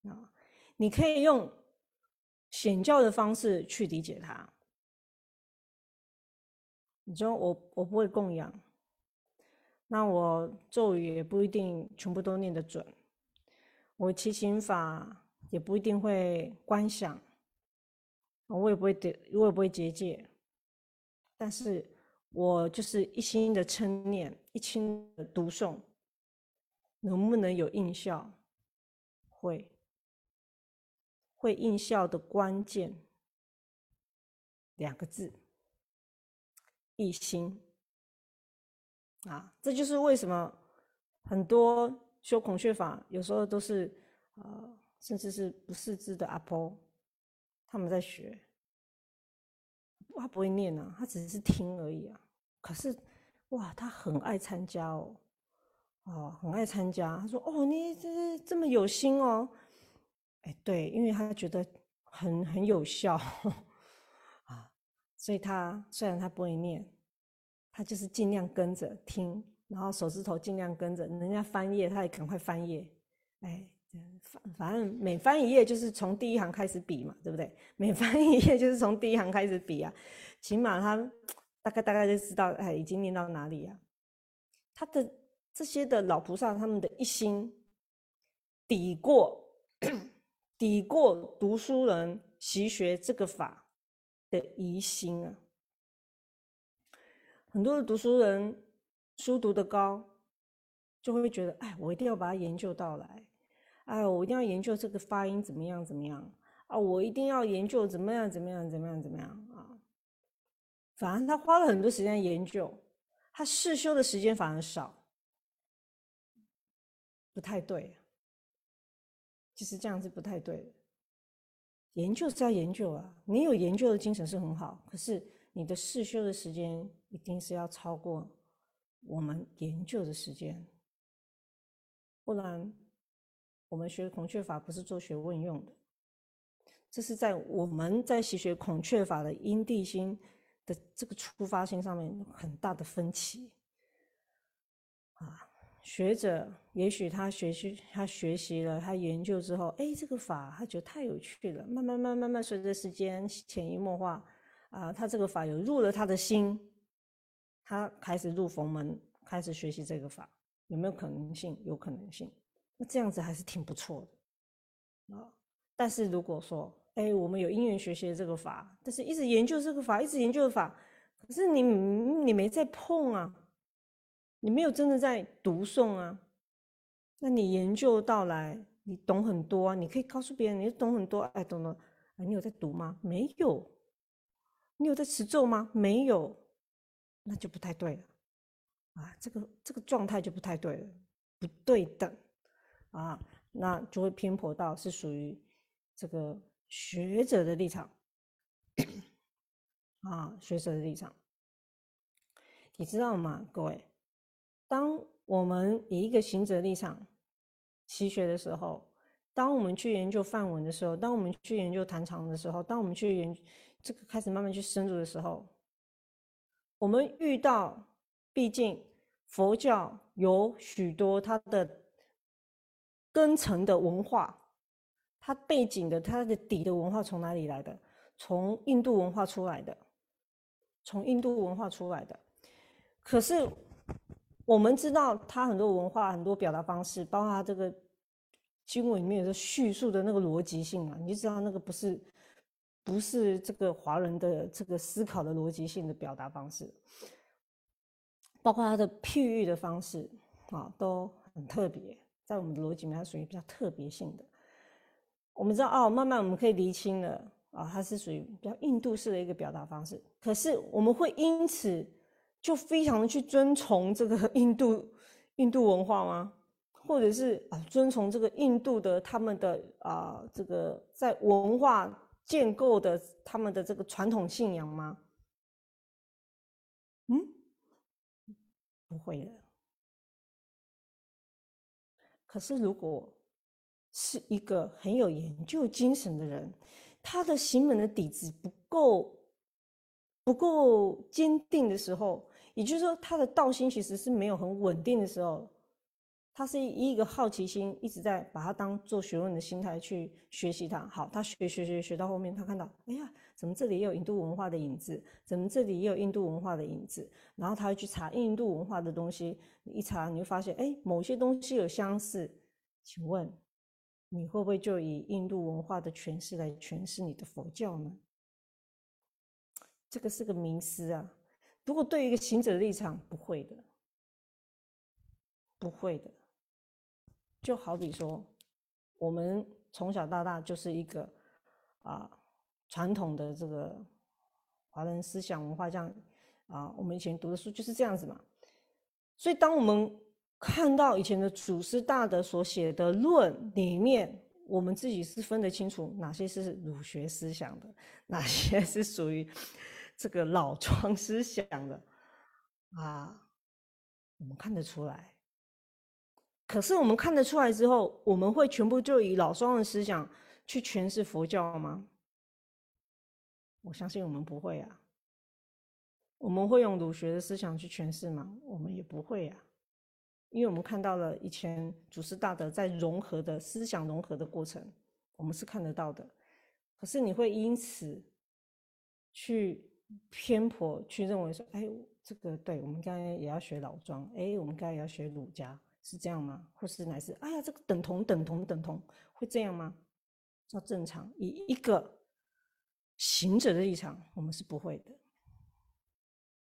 啊。你可以用显教的方式去理解它。你说我我不会供养，那我咒语也不一定全部都念得准，我祈行法也不一定会观想，我也不会得，我也不会结界，但是。我就是一心的称念，一心的读诵，能不能有印效？会，会印效的关键两个字：一心。啊，这就是为什么很多修孔雀法有时候都是呃，甚至是不识字的阿婆，他们在学，他不会念啊，他只是听而已啊。可是，哇，他很爱参加哦，哦，很爱参加。他说：“哦，你这这么有心哦。”哎，对，因为他觉得很很有效 (laughs) 啊，所以他虽然他不会念，他就是尽量跟着听，然后手指头尽量跟着人家翻页，他也赶快翻页。哎，反反正每翻一页就是从第一行开始比嘛，对不对？每翻一页就是从第一行开始比啊，起码他。大概大概就知道，哎，已经念到哪里呀？他的这些的老菩萨，他们的一心抵过抵过读书人习学这个法的疑心啊。很多的读书人书读得高，就会觉得，哎，我一定要把它研究到来，哎，我一定要研究这个发音怎么样怎么样啊，我一定要研究怎么样怎么样怎么样怎么样啊。反而他花了很多时间研究，他试修的时间反而少，不太对。其实这样是不太对的。研究是要研究啊，你有研究的精神是很好，可是你的试修的时间一定是要超过我们研究的时间，不然我们学孔雀法不是做学问用的，这是在我们在习学孔雀法的因地心的这个出发性上面很大的分歧啊。学者也许他学习，他学习了，他研究之后，哎，这个法他觉得太有趣了，慢慢慢慢慢随着时间潜移默化，啊，他这个法有入了他的心，他开始入佛门，开始学习这个法，有没有可能性？有可能性，那这样子还是挺不错的啊。但是如果说，哎，我们有因缘学习这个法，但是一直研究这个法，一直研究法，可是你你没在碰啊。你没有真的在读诵啊？那你研究到来，你懂很多啊？你可以告诉别人，你懂很多，哎，懂了。你有在读吗？没有。你有在持咒吗？没有。那就不太对了啊！这个这个状态就不太对了，不对等啊，那就会偏颇到是属于这个学者的立场 (coughs) 啊，学者的立场。你知道吗，各位？当我们以一个行者立场习学的时候，当我们去研究梵文的时候，当我们去研究坛场的时候，当我们去研这个开始慢慢去深入的时候，我们遇到，毕竟佛教有许多它的根层的文化，它背景的它的底的文化从哪里来的？从印度文化出来的，从印度文化出来的，可是。我们知道它很多文化、很多表达方式，包括它这个经文里面的叙述的那个逻辑性啊，你就知道那个不是不是这个华人的这个思考的逻辑性的表达方式，包括它的譬喻的方式啊，都很特别，在我们的逻辑里面，它属于比较特别性的。我们知道哦，慢慢我们可以厘清了啊，它是属于比较印度式的一个表达方式，可是我们会因此。就非常的去遵从这个 (laughs) 印度印度文化吗？或者是啊，遵从这个印度的他们的啊这个在文化建构的他们的这个传统信仰吗？嗯，不会的。可是如果是一个很有研究精神的人，他的行门的底子不够不够坚定的时候。也就是说，他的道心其实是没有很稳定的时候，他是以一个好奇心一直在把它当做学问的心态去学习它。好，他学学学学到后面，他看到，哎呀，怎么这里也有印度文化的影子？怎么这里也有印度文化的影子？然后他会去查印度文化的东西，一查你会发现，哎，某些东西有相似。请问，你会不会就以印度文化的诠释来诠释你的佛教呢？这个是个名师啊。如果对于一个行者的立场，不会的，不会的。就好比说，我们从小到大就是一个啊传统的这个华人思想文化，这样啊，我们以前读的书就是这样子嘛。所以，当我们看到以前的祖师大德所写的论里面，我们自己是分得清楚哪些是儒学思想的，哪些是属于。这个老 (laughs) 庄思想的啊，我们看得出来。可是我们看得出来之后，我们会全部就以老庄的思想去诠释佛教吗？我相信我们不会啊。我们会用儒学的思想去诠释吗？我们也不会啊。因为我们看到了以前祖师大德在融合的思想融合的过程，我们是看得到的。可是你会因此去。偏颇去认为说，哎，这个对我们应该也要学老庄，哎，我们应该也要学儒家，是这样吗？或是乃是，哎呀，这个等同等同等同，会这样吗？照正常，以一个行者的立场，我们是不会的。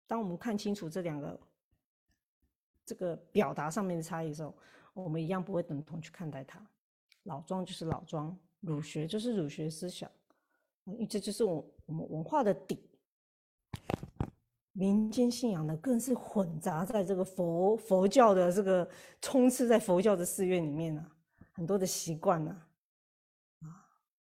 当我们看清楚这两个这个表达上面的差异的时候，我们一样不会等同去看待它。老庄就是老庄，儒学就是儒学思想，这就是我我们文化的底。民间信仰呢，更是混杂在这个佛佛教的这个充斥在佛教的寺院里面呢，很多的习惯呢，啊，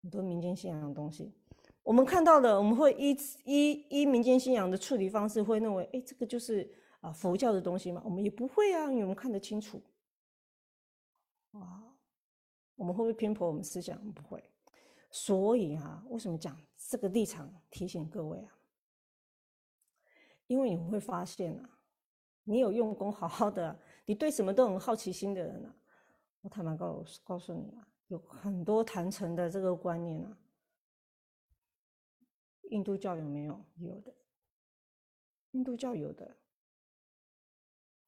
很多民间信仰的东西。我们看到的，我们会依依依民间信仰的处理方式，会认为，哎，这个就是啊佛教的东西嘛？我们也不会啊，因为我们看得清楚。啊，我们会不会偏颇我们思想？不会。所以啊，为什么讲这个立场？提醒各位啊，因为你会发现啊，你有用功好好的，你对什么都很好奇心的人啊，我坦白告告诉你啊，有很多坛城的这个观念啊。印度教有没有？有的，印度教有的，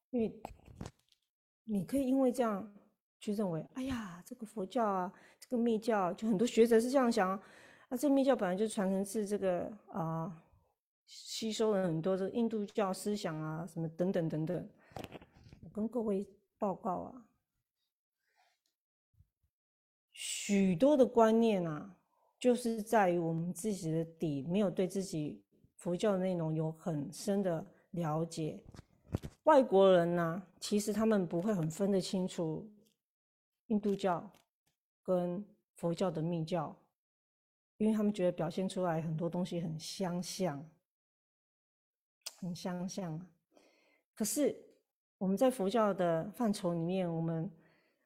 因为你可以因为这样去认为，哎呀，这个佛教啊，这个密教，就很多学者是这样想，啊，这个密教本来就传承自这个啊，吸收了很多这个印度教思想啊，什么等等等等。我跟各位报告啊，许多的观念啊。就是在于我们自己的底没有对自己佛教的内容有很深的了解。外国人呢，其实他们不会很分得清楚印度教跟佛教的密教，因为他们觉得表现出来很多东西很相像，很相像。可是我们在佛教的范畴里面，我们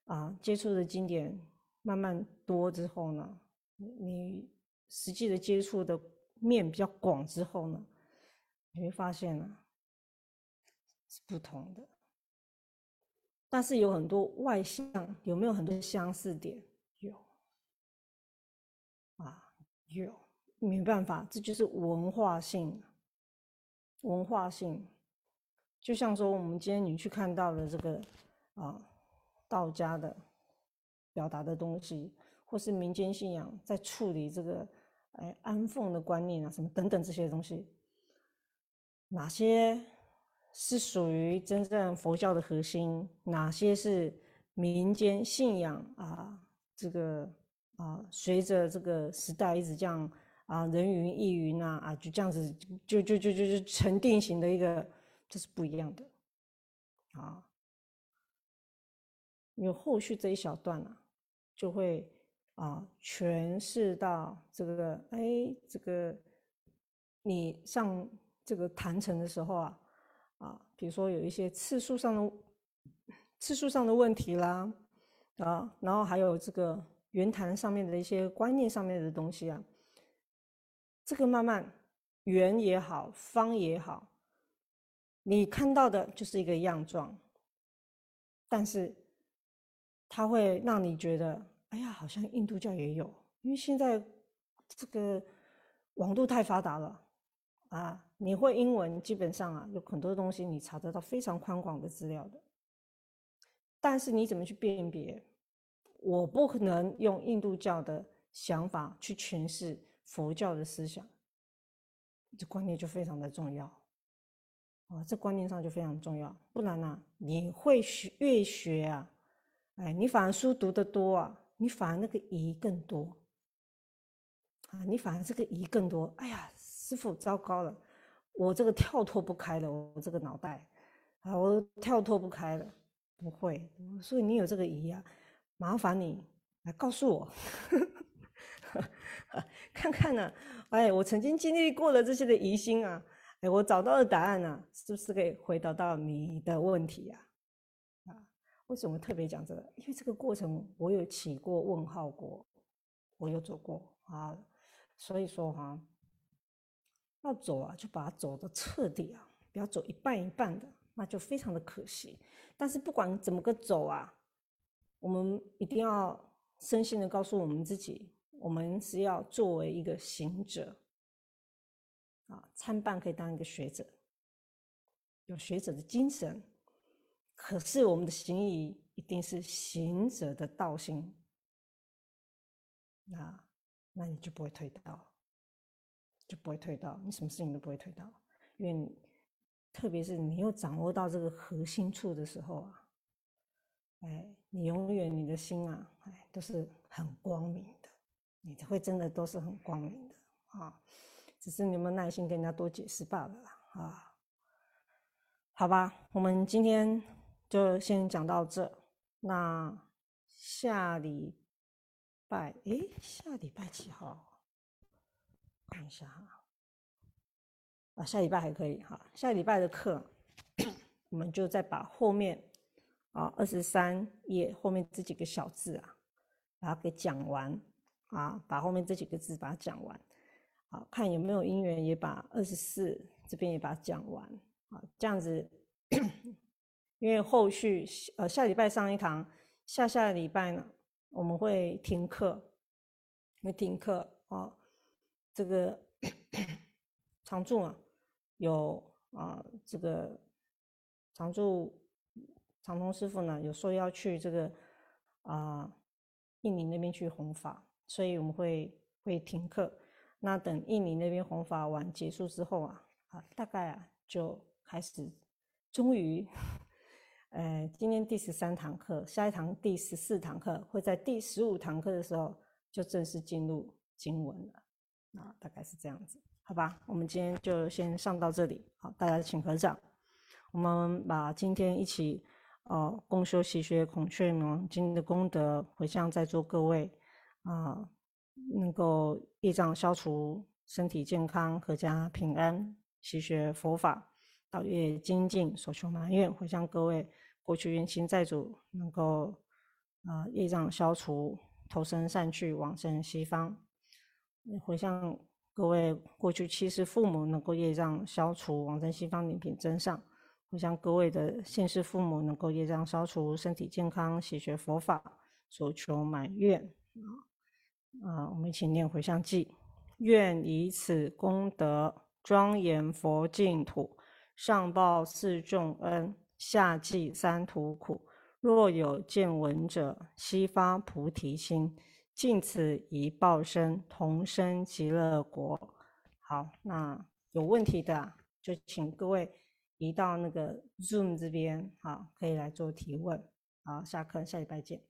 啊接触的经典慢慢多之后呢？你实际的接触的面比较广之后呢，你会发现呢是不同的，但是有很多外向，有没有很多相似点？有啊，有，没办法，这就是文化性，文化性，就像说我们今天你去看到的这个啊道家的表达的东西。或是民间信仰在处理这个，哎，安奉的观念啊，什么等等这些东西，哪些是属于真正佛教的核心？哪些是民间信仰啊？这个啊，随着这个时代一直这样啊，人云亦云啊，啊，就这样子，就就就就就成定型的一个，这是不一样的啊。有后续这一小段啊，就会。啊，诠释到这个，哎，这个你上这个坛城的时候啊，啊，比如说有一些次数上的次数上的问题啦，啊，然后还有这个圆坛上面的一些观念上面的东西啊，这个慢慢圆也好，方也好，你看到的就是一个样状，但是它会让你觉得。哎呀，好像印度教也有，因为现在这个网络太发达了啊！你会英文，基本上啊，有很多东西你查得到非常宽广的资料的。但是你怎么去辨别？我不可能用印度教的想法去诠释佛教的思想，这观念就非常的重要啊！这观念上就非常重要，不然呢，你会学越学啊，哎，你反而书读得多啊。你反而那个疑更多啊！你反而这个疑更多。哎呀，师傅，糟糕了，我这个跳脱不开了，我这个脑袋啊，我跳脱不开了。不会，所以你有这个疑啊，麻烦你来告诉我，(laughs) 看看呢。哎，我曾经经历过了这些的疑心啊，哎，我找到的答案呢，是不是可以回答到你的问题呀？为什么特别讲这个？因为这个过程我有起过问号过，我有走过啊，所以说哈，要走啊，就把它走的彻底啊，不要走一半一半的，那就非常的可惜。但是不管怎么个走啊，我们一定要深信的告诉我们自己，我们是要作为一个行者啊，参半可以当一个学者，有学者的精神。可是我们的行仪一定是行者的道心，那那你就不会退道，就不会退道，你什么事情都不会退道，因为特别是你又掌握到这个核心处的时候啊，哎，你永远你的心啊，哎，都是很光明，你会真的都是很光明的啊，只是你有没有耐心跟人家多解释罢了啊，好吧，我们今天。就先讲到这，那下礼拜，哎，下礼拜几号？看一下哈。啊，下礼拜还可以哈。下礼拜的课，我们就再把后面啊二十三页后面这几个小字啊，把它给讲完啊，把后面这几个字把它讲完。好，看有没有因缘也把二十四这边也把它讲完啊，这样子，因为后续呃下礼拜上一堂，下下礼拜呢我们会停课，会停课啊，这个常驻啊。有啊，这个常驻长通师傅呢，有说要去这个啊印尼那边去弘法，所以我们会会停课。那等印尼那边弘法完结束之后啊，啊大概啊就开始，终于，呃今天第十三堂课，下一堂第十四堂课会在第十五堂课的时候就正式进入经文了，啊大概是这样子。好吧，我们今天就先上到这里。好，大家请合掌。我们把今天一起，呃，共修习学孔雀明经的功德回向在座各位，啊，能够业障消除，身体健康，阖家平安，习学佛法，道业精进，所求满愿，回向各位过去冤亲债主能够，啊，业障消除，投生善趣，往生西方，回向。各位过去七世父母能够业障消除，往生西方，灵品真上；我向各位的现世父母能够业障消除，身体健康，喜学佛法，所求满愿。啊，啊我们一起念回向偈：愿以此功德庄严佛净土，上报四重恩，下济三途苦。若有见闻者，悉发菩提心。尽此一报身，同生极乐国。好，那有问题的就请各位移到那个 Zoom 这边，好，可以来做提问。好，下课，下礼拜见。